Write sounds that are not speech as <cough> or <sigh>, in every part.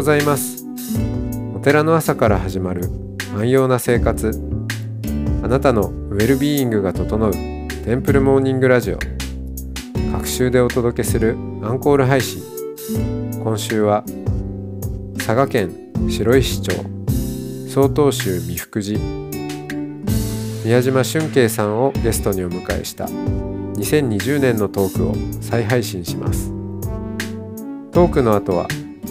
ございます。お寺の朝から始まる安養な生活。あなたのウェルビーイングが整うテンプルモーニングラジオ。各週でお届けするアンコール配信。今週は佐賀県白石町。曹洞宗美福寺。宮島俊慶さんをゲストにお迎えした2020年のトークを再配信します。トークの後は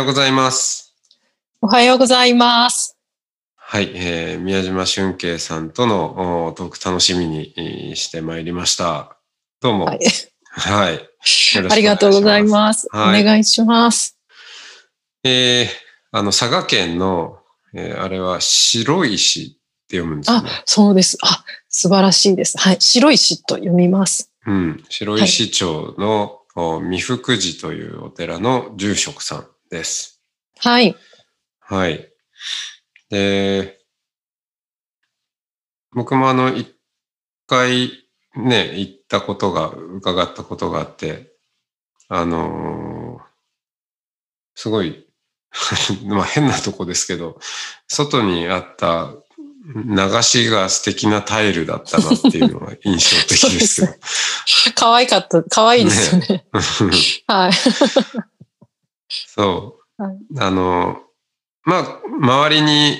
ようございます。おはようございます。はい、えー、宮島俊慶さんとのおトーク楽しみにえーしてまいりました。どうも。ははい。い、よろしくお願いしありがとうございます。はいお願いします。えー、あの、佐賀県の、えーあれは白石って読むんですよあね。、そうです。あ、素晴らしいです。はい、白石と読みます。うん。白石町の、お美福寺というお寺の住職さんです。はい、はい。で、僕もあの、一回ね、行ったことが、伺ったことがあって、あのーすごい、<laughs> まあ変なとこですけど、外にあった流しが素敵なタイルだったなっていうのが印象的ですよ。<laughs> 可愛かった、可愛いですよね。はい。<laughs> そう。はいあの、まあ、周りに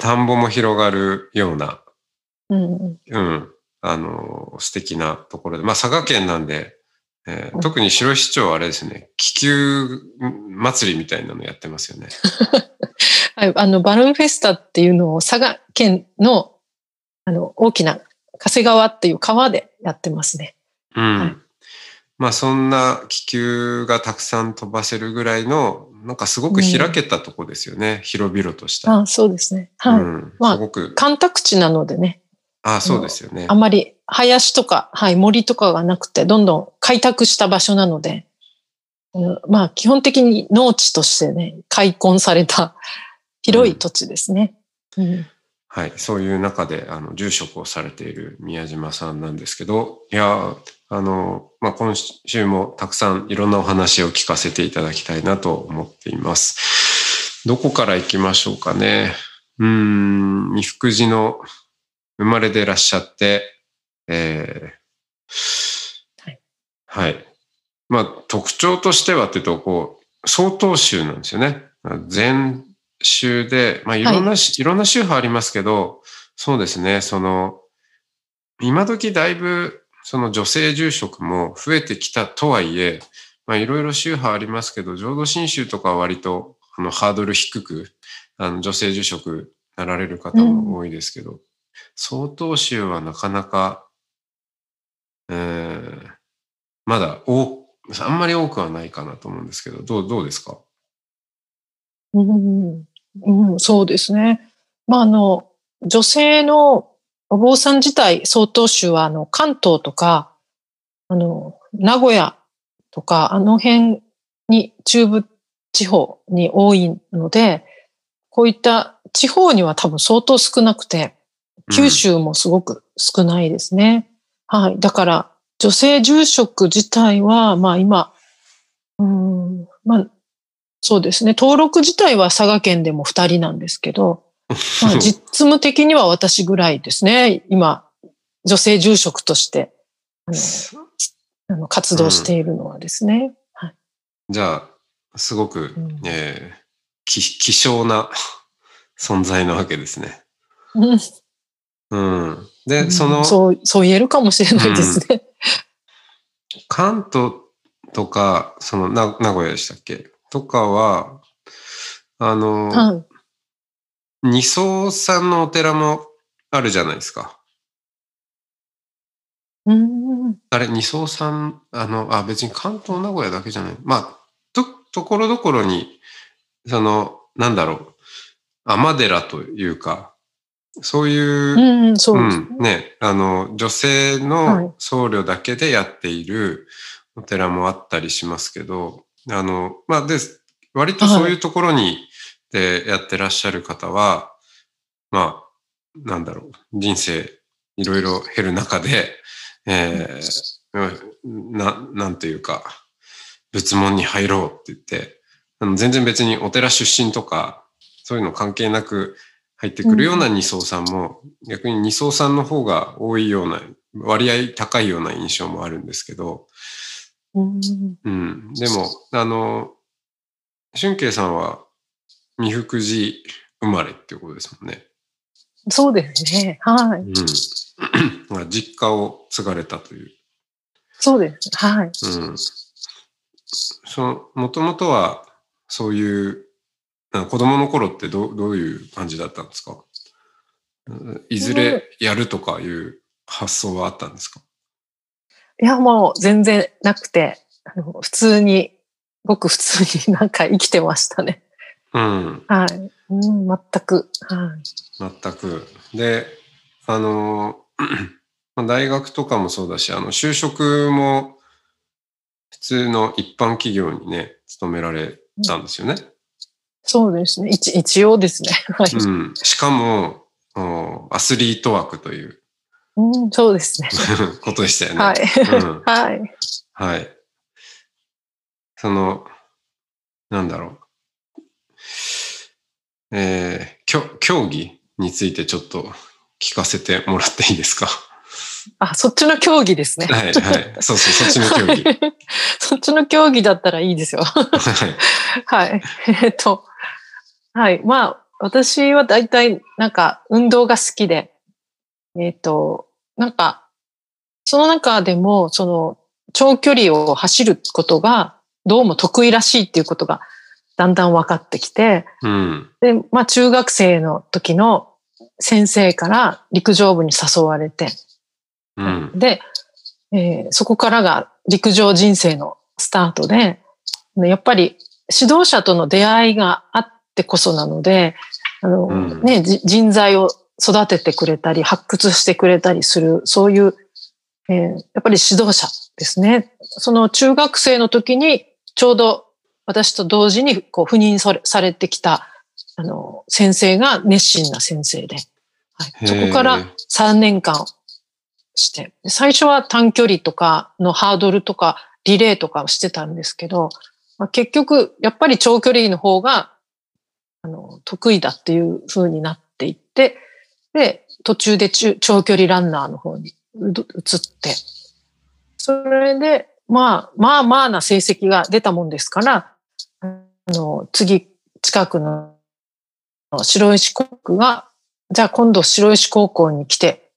田んぼも広がるような、うん、うん、あの、素敵なところで、まあ、佐賀県なんで、えーうん特に白石町はあれですね、気球祭りみたいなのやってますよね。<laughs> はい、あの、バルーンフェスタっていうのを佐賀県の、あの、大きな加瀬川っていう川でやってますね。うん。はいまあ、そんな気球がたくさん飛ばせるぐらいの、なんかすごく開けたとこですよね。広々とした。あ、そうですね。はい。うん。まあすごく、干拓地なのでね、あそうですよねあ。んまり林とか、はい、森とかがなくて、どんどん開拓した場所なので、うんまあ、基本的に農地としてね、開墾された広い土地ですね。うんはい。そういう中で、あの、住職をされている宮島さんなんですけど、いや、あの、まあ、今週もたくさんいろんなお話を聞かせていただきたいなと思っています。どこから行きましょうかね。うーん、三福寺の生まれでいらっしゃって、えーはい。はい。まあ、特徴としてはっていうと、こう、曹洞宗なんですよね。禅宗で、まあ、いろんなし、い、ろんな宗派ありますけど、そうですね、その、今時だいぶ、その女性住職も増えてきたとはいえ、まあ、いろいろ宗派ありますけど、浄土真宗とかは割と、あの、ハードル低く、あの、女性住職なられる方も多いですけど、曹洞宗はなかなか、えー、まだ多、あんまり多くはないかなと思うんですけど、どう、どうですか？うんうん、そうですね。まあ、あの、女性のお坊さん自体、曹洞宗は、あの、関東とか、あの、名古屋とか、あの辺に、中部地方に多いので、こういった地方には多分相当少なくて、九州もすごく少ないですね。はい。だから、女性住職自体は、まあ今、うん、まあ、そうですね。登録自体は佐賀県でも2人なんですけど、まあ、実務的には私ぐらいですね。今、女性住職として。あのあの活動しているのはですね。はい、じゃあ、すごく、うん。えー、希希少な存在なわけですね。うん。うん。で、その、そう、そう言えるかもしれないですね。関東とか、その、な名古屋でしたっけ？とかは、あの、はい二層さんのお寺もあるじゃないですか。うんあれ、二層さん、あの、あ、別に関東名古屋だけじゃない。まあ、と、ところどころに、その、なんだろう、尼寺というか、そういう、うん、そうです。うん、ね、あの、女性はいの僧侶だけでやっているお寺もあったりしますけど、あの、まあ、で、割とそういうところにでやってらっしゃる方は、まあ、なんだろう、人生いろいろ減る中で、えーな、なんていうか、仏門に入ろうって言って、あの全然別にお寺出身とか、そういうの関係なく入ってくるような二層さんも、逆に二層さんの方が多いような、割合高いような印象もあるんですけど、うんうん。でも、あの、春慶さんは、三福寺生まれっていうことですもんね。そうですね。はい。うん。<clears throat> まあ実家を継がれたという。そうです。はい。うん。その、もともとは、そういう、子供の頃ってどうどういう感じだったんですか？うんいずれやるとかいう発想はあったんですか？いや、もう全然なくて、あの普通に、ごく普通になんか生きてましたね。うん。はい。うん、全く。はい。全く。で、あの、<clears throat> まあ大学とかもそうだし、あの、就職も普通の一般企業にね、勤められたんですよね。そうですね。一一応ですね。<laughs> はい。うん。しかも、おアスリート枠といううん、そうですね。<laughs> ことでしたよね。はい。うん <laughs> はい。はい。その、なんだろう。えー、競技についてちょっと聞かせてもらっていいですか？<laughs> あ、そっちの競技ですね。はい、はい。そうそう、そっちの競技。は <laughs> いそっちの競技だったらいいですよ。はい。はい。えっと、はい。まあ、私は大体、なんか、運動が好きで、えっと、なんか、その中でも、その、長距離を走ることが、どうも得意らしいっていうことが、だんだん分かってきて、うん。で、まあ、中学生の時の先生から陸上部に誘われて、うん。で、えーそこからが陸上人生のスタートで、ねやっぱり指導者との出会いがあってこそなので、あの、うんね、じ人材を育ててくれたり、発掘してくれたりする、そういう、えーやっぱり指導者ですね。その中学生の時に、ちょうど私と同時にこう赴任されてきた、あの、先生が熱心な先生で、はい、そこからへー3年間して、で最初は短距離とかのハードルとかリレーとかをしてたんですけど、まあ、結局、やっぱり長距離の方が、あの、得意だっていう風になっていって、で、途中で中長距離ランナーの方に移って、それで、まあ、まあまあな成績が出たもんですから、あの、次、近くの白石高校が、じゃあ今度白石高校に来て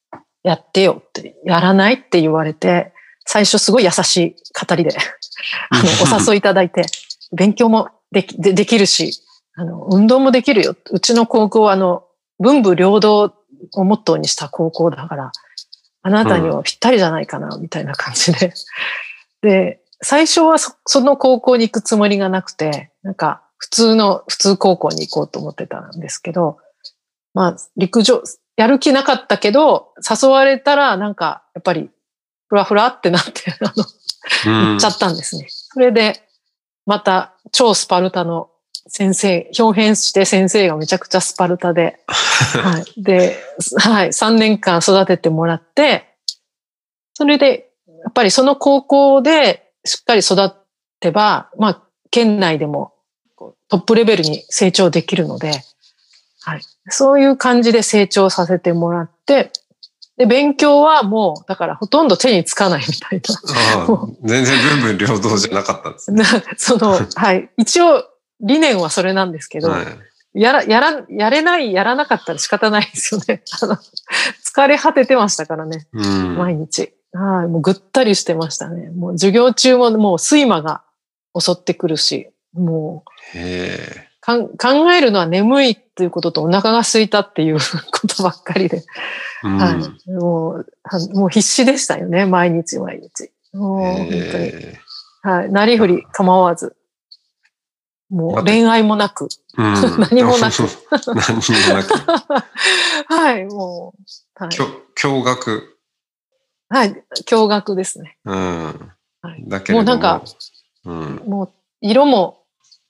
やってよって、やらないって言われて、最初すごい優しい語りで、<laughs> あの、お誘いいただいて、勉強もできでできるし、あの、運動もできるよ。うちの高校は、あの、文武両道をモットーにした高校だから、あなたにはぴったりじゃないかな、みたいな感じで。で、最初はそその高校に行くつもりがなくて、なんか、普通の、普通高校に行こうと思ってたんですけど、まあ、陸上、やる気なかったけど、誘われたら、なんか、やっぱり、ふらふらってなって、<laughs> あの、うん行っちゃったんですね。それで、また、超スパルタの先生、表現して先生がめちゃくちゃスパルタで、<laughs> はい。で、はい。3年間育ててもらって、それで、やっぱりその高校でしっかり育てば、まあ、県内でもトップレベルに成長できるので、はい。そういう感じで成長させてもらって、で、勉強はもう、だからほとんど手につかないみたいな。全然文武両道じゃなかったんですね。なその、<laughs> はい。一応、理念はそれなんですけど、はいやら、やら、やれない、やらなかったら仕方ないですよね。<laughs> あの、疲れ果ててましたからね、うん。毎日。はい。もうぐったりしてましたね。もう授業中ももう睡魔が襲ってくるし、もへうかん考えるのは眠いっていうこととお腹が空いたっていう <laughs> ことばっかりで、え。うんはい。もう、はもう必死でしたよね。毎日毎日。もう、本当に。はい。なりふり構わず。もう恋愛もなく。うん、<laughs> 何もなく。何もなく。<laughs> はい、もう、はい。驚愕。はい、驚愕ですね。うん。はいだけも。もうなんか、うん。もう、色も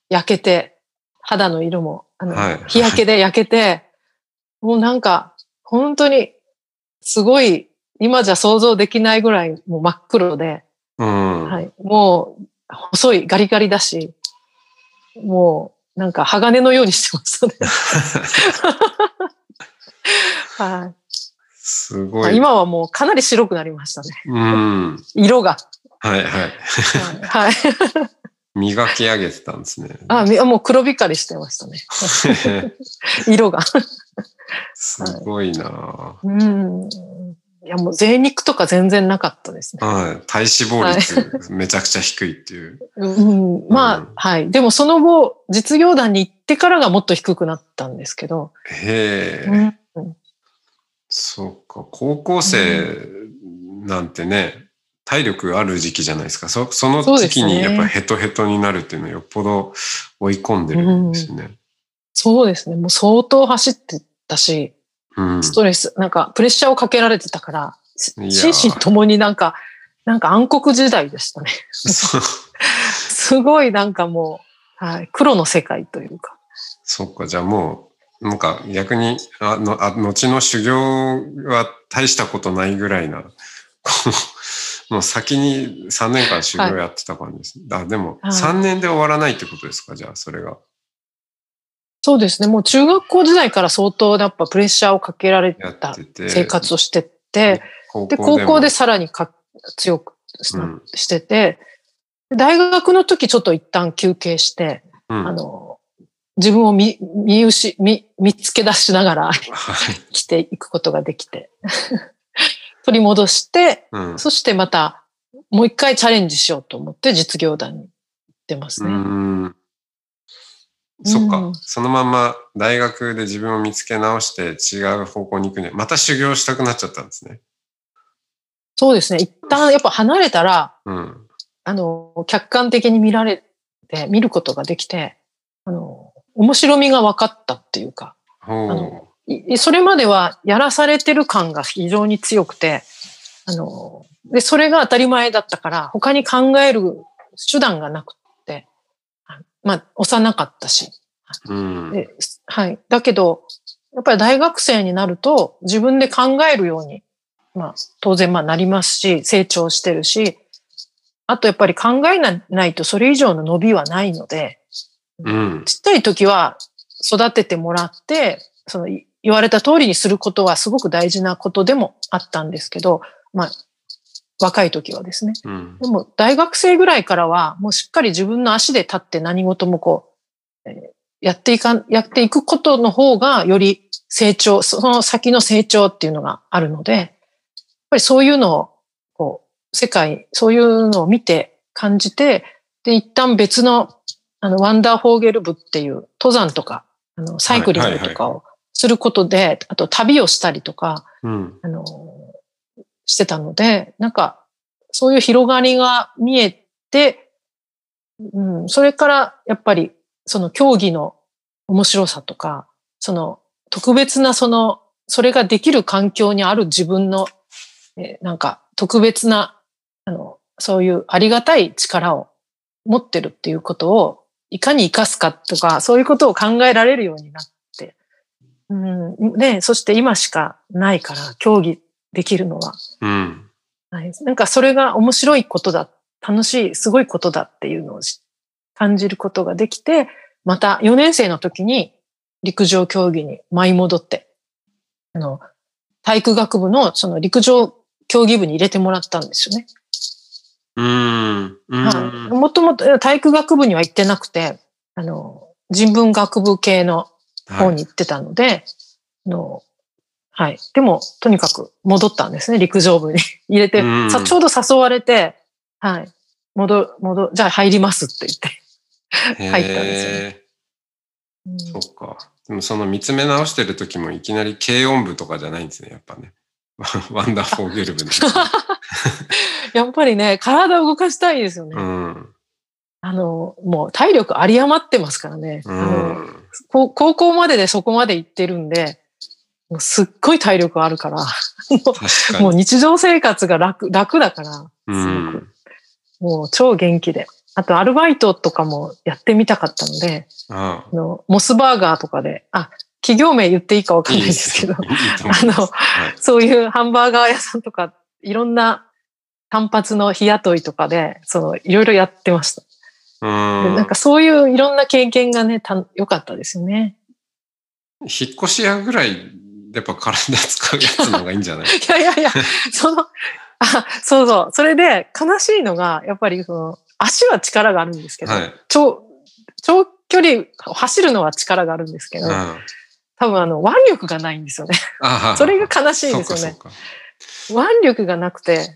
焼けて、肌の色も、あの、はい日焼けで焼けて、もうなんか、本当に、すごい、今じゃ想像できないぐらい、もう真っ黒で、うん。はい。もう、細い、ガリガリだし、もう、なんか鋼のようにしてましたね。<laughs> はいすごい。今はもうかなり白くなりましたね。うん。色が。はいはい。はい。は <laughs> い磨き上げてたんですね。あ、みもう黒光りしてましたね。<laughs> 色が。すごいなうん。いや、もう贅肉とか全然なかったですね。はい。体脂肪率めちゃくちゃ低いっていう。うん、まあ、うんはい。でもその後、実業団に行ってからがもっと低くなったんですけど。へえ。うんそうか。高校生なんてね、体力ある時期じゃないですか。そその時期にやっぱヘトヘトになるっていうのはよっぽど追い込んでるんですね。そうですね。もう相当走ってたし、うん。ストレス、なんかプレッシャーをかけられてたから、心身ともになんか、なんか暗黒時代でしたね。そう <laughs> すごいなんかもう、はい、黒の世界というか。そっか、じゃあもう、なんか逆に、あの、あ後の修行は大したことないぐらいな、もう先に3年間修行やってた感じです。あ、でもはい3年で終わらないってことですか、じゃあそれが。そうですね。もう中学校時代から相当やっぱプレッシャーをかけられやた。生活をしてって、高で、高校でもさらにか強くしうんしてて、大学の時ちょっと一旦休憩して、うんあの、自分を見、見失、見、見つけ出しながらはい。<laughs> 生きていくことができて、<laughs> 取り戻して、うん。そしてまたもう一回チャレンジしようと思って実業団に行ってますうね。ん。そっかうん。そのまま大学で自分を見つけ直して違う方向に行くには、また修行したくなっちゃったんですね。そうですね。一旦やっぱ離れたら、うん。あの、客観的に見られて、見ることができて、面白みが分かったっていうか、ほのいそれまではやらされてる感が非常に強くて、あの、で、それが当たり前だったから、他に考える手段がなくって、あまあ、幼かったし、う。うん。ではい。だけど、やっぱり大学生になると自分で考えるように、まあ当然まあなりますし、成長してるし、あとやっぱり考えないとそれ以上の伸びはないので、うん。ちっちゃい時は育ててもらって、そのい言われた通りにすることはすごく大事なことでもあったんですけど、まあ若い時はですね。うん。でも大学生ぐらいからはもうしっかり自分の足で立って何事もこう、えーやっていかん、やっていくことの方がより成長、その先の成長っていうのがあるので、やっぱりそういうのを、こう、世界、そういうのを見て感じて、で、一旦別の、あの、ワンダーフォーゲル部っていう登山とか、あの、サイクリングとかをすることで、あと旅をしたりとか、うん。あの、してたので、なんか、そういう広がりが見えて、うん、それからやっぱり、その競技の面白さとか、その特別なその、それができる環境にある自分の、えーなんか特別な、あの、そういうありがたい力を持ってるっていうことを、いかに活かすかとか、そういうことを考えられるようになって、うん、で、そして今しかないから、競技できるのは。うん。はい、なんかそれが面白いことだ、楽しい、すごいことだっていうのをし感じることができて、また4年生の時に陸上競技に舞い戻って、あの、体育学部のその陸上競技部に入れてもらったんですよね。うん。うん。はい。もともと体育学部には行ってなくて、あの、人文学部系の方に行ってたので、あのはい。でも、とにかく戻ったんですね、陸上部に <laughs> 入れて、うんさちょうど誘われて、はい。戻、戻、じゃあ入りますって言って。入入ったんですよねうんそっか。でもその見つめ直してる時もいきなり軽音部とかじゃないんですね、やっぱね。<laughs> ワンダーフォーゲル部の。<laughs> やっぱりね、体を動かしたいですよね。うん。あの、もう体力有り余ってますからね。うあのん。高高校まででそこまで行ってるんで、もうすっごい体力あるから、もう。日常生活が楽、楽だから、うすごくん。もう超元気で。あとアルバイトとかもやってみたかったので、ああのモスバーガーとかで、あ、企業名言っていいかわかんないですけど、あのはいそういうハンバーガー屋さんとか、いろんな単発の日雇いとかで、その、いろいろやってました。うん。でなんかそういういろんな経験がね、た良かったですよね。引っ越し屋ぐらい、やっぱ体使うやつの方がいいんじゃない？<laughs> いやいやいや、その、あ、そうそう。それで悲しいのが、やっぱりその、足は力があるんですけど、はい。長、長距離走るのは力があるんですけど、うん。多分あの、腕力がないんですよね。あそれが悲しいんですよね。腕力がなくて、そ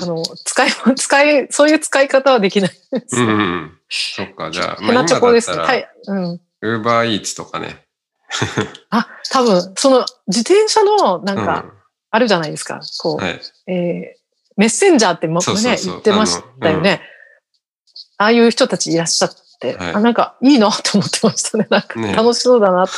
あ。の、使い、<laughs> 使い、そういう使い方はできないんですよ。うんうん。そっか、じゃあ、ヘナチョコですね。はい。うん。ウーバーイーツとかね。あ、多分、その、自転車の、なんうか、あるじゃないですか。こう、はい。えーメッセンジャーってもそうそうそうね、言ってましたよね。ああいう人たちいらっしゃって、はいあなんかいいなと思ってましたね。なんかね楽しそうだなって。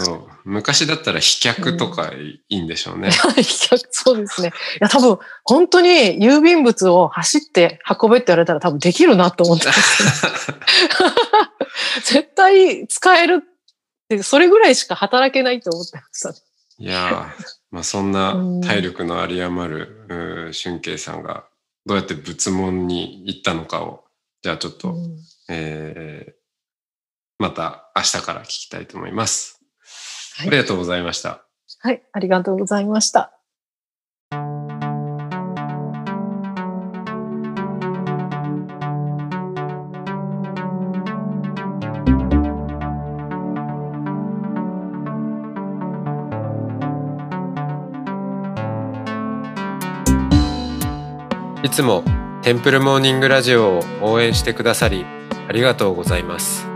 そう昔だったら飛脚とかいいんでしょうね。<laughs> そうですね。いや、多分、本当に郵便物を走って運べって言われたら多分できるなと思ってます。<laughs> 絶対使えるって、それぐらいしか働けないと思ってました。いやー、まあそんな体力の有り余る、うー俊慶さんがどうやって仏門に行ったのかを、じゃあちょっと、うんえーまた明日から聞きたいと思います。はいありがとうございました。はい、ありがとうございました。いつもテンプルモーニングラジオを応援してくださりありがとうございます。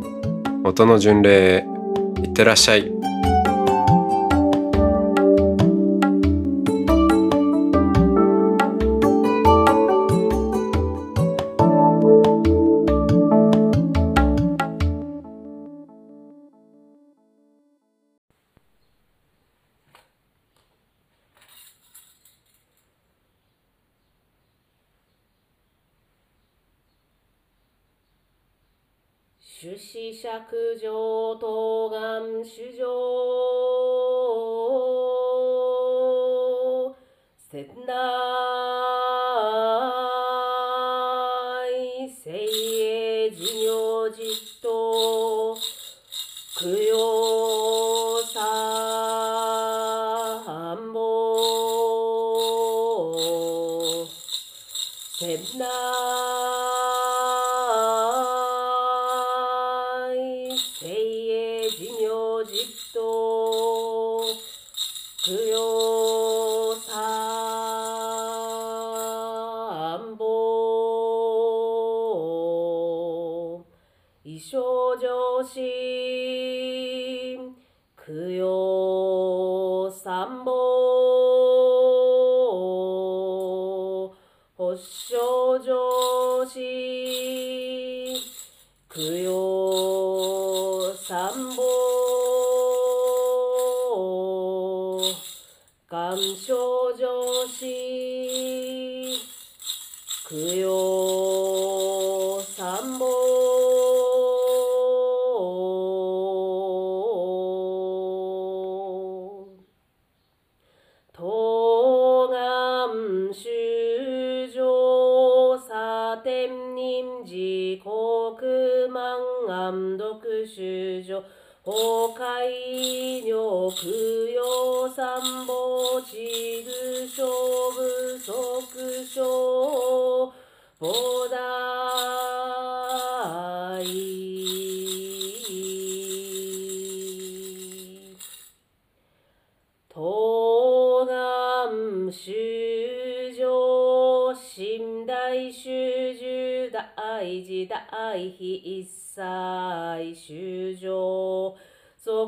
音の巡礼いってらっしゃい。子釈上東岸主上仙台聖営事業実と供養参謀仙台聖修上崩壊女供養参謀地具勝負即勝菩提東岸修上寝台修十大事大悲一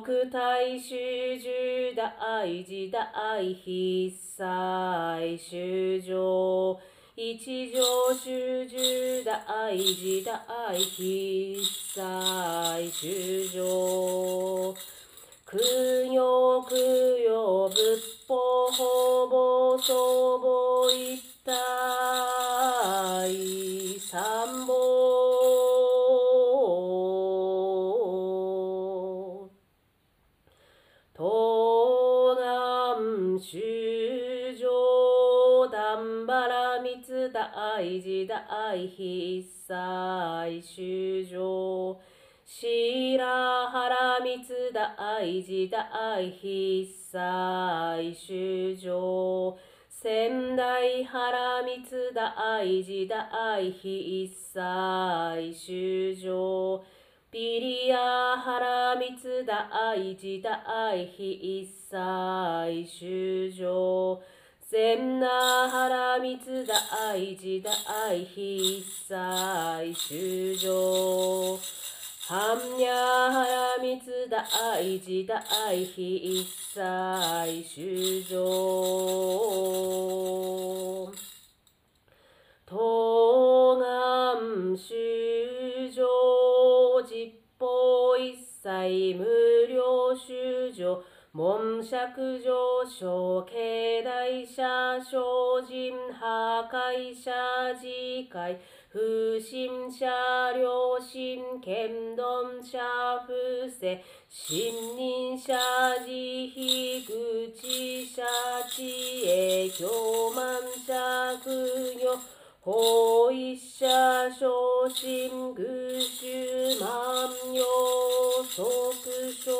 即体修十大事大悲一切修上一条修十大事大悲一切修上供養供養仏法法母祖母一体三宝密大事大悲一切修上白原密大事大悲一切修上仙台原密大事大悲一切修上ビリア原密大事大悲一切修上千那原密大事大悲一切修上般若原密大事大悲一切修上東岸修上実法一切無料修上。門尺上昇境内者精進破壊者自戒不信者良心剣丼者不正信任者慈悲愚痴者知恵教慢者供養法一者昇進愚衆万葉即小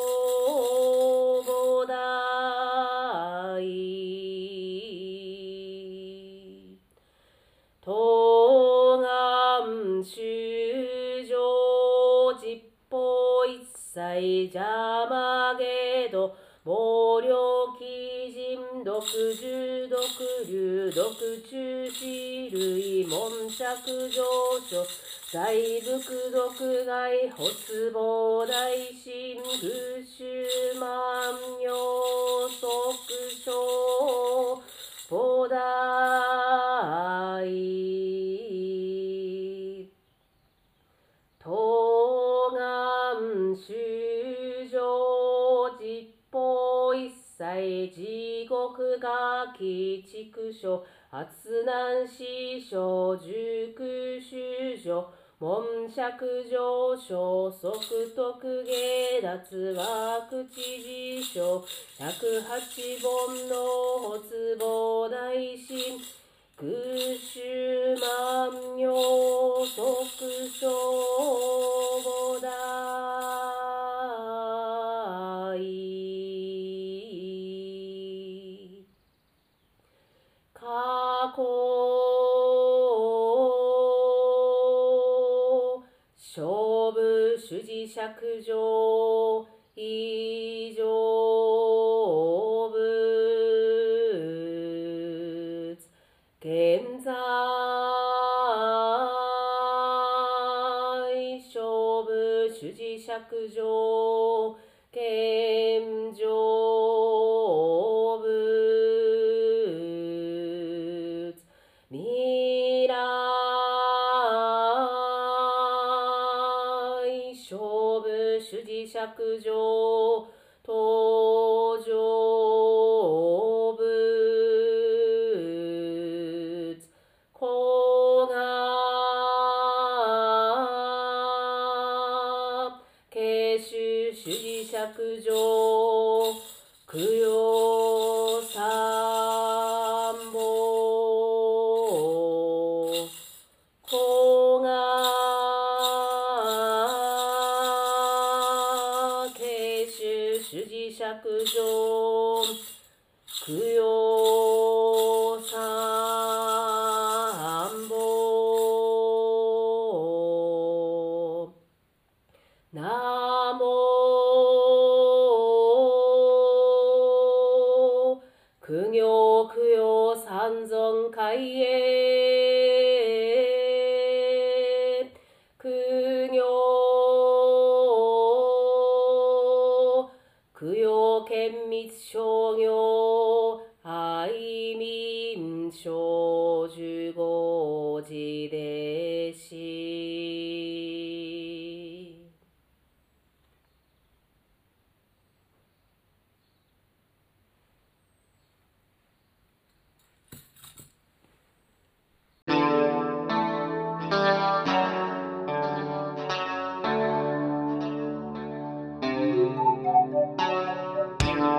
毒中死類門尺上昇大仏毒害発膨大神愚衆万葉即小菩提。東岸修法一切地獄が鬼畜所発難死所熟修上門尺上昇即徳下脱学知事所百八本の発膨大神空襲万葉即小菩提百条以上仏現在勝負主事釈上事釈上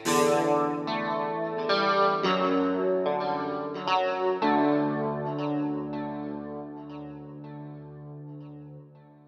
う。